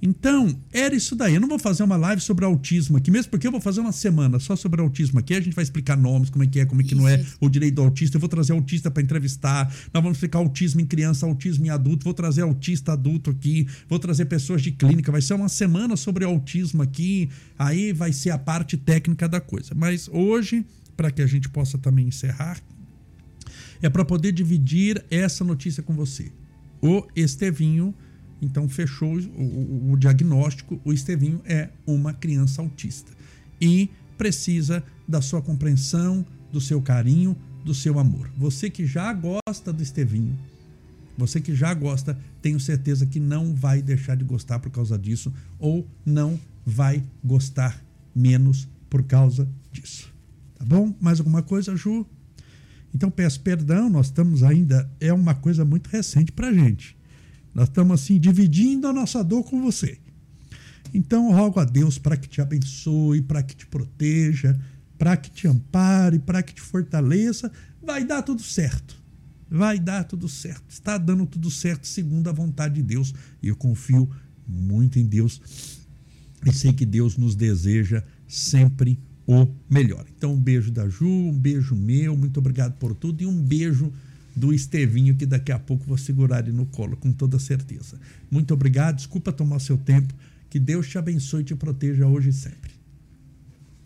Então, era isso daí. Eu não vou fazer uma live sobre autismo aqui, mesmo porque eu vou fazer uma semana só sobre autismo aqui. A gente vai explicar nomes, como é que é, como é que isso. não é o direito do autista. Eu vou trazer autista para entrevistar. Nós vamos explicar autismo em criança, autismo em adulto. Vou trazer autista adulto aqui. Vou trazer pessoas de clínica. Vai ser uma semana sobre autismo aqui. Aí vai ser a parte técnica da coisa. Mas hoje, para que a gente possa também encerrar, é para poder dividir essa notícia com você. O Estevinho então fechou o, o, o diagnóstico, o Estevinho é uma criança autista e precisa da sua compreensão, do seu carinho, do seu amor. Você que já gosta do Estevinho, você que já gosta, tenho certeza que não vai deixar de gostar por causa disso ou não vai gostar menos por causa disso. Tá bom? Mais alguma coisa, Ju? Então peço perdão, nós estamos ainda é uma coisa muito recente pra gente. Nós estamos assim dividindo a nossa dor com você. Então rogo a Deus para que te abençoe, para que te proteja, para que te ampare, para que te fortaleça. Vai dar tudo certo. Vai dar tudo certo. Está dando tudo certo segundo a vontade de Deus. E eu confio muito em Deus. E sei que Deus nos deseja sempre o melhor. Então, um beijo da Ju, um beijo meu, muito obrigado por tudo e um beijo do Estevinho, que daqui a pouco vou segurar ele no colo, com toda certeza. Muito obrigado, desculpa tomar seu tempo. Que Deus te abençoe e te proteja hoje e sempre.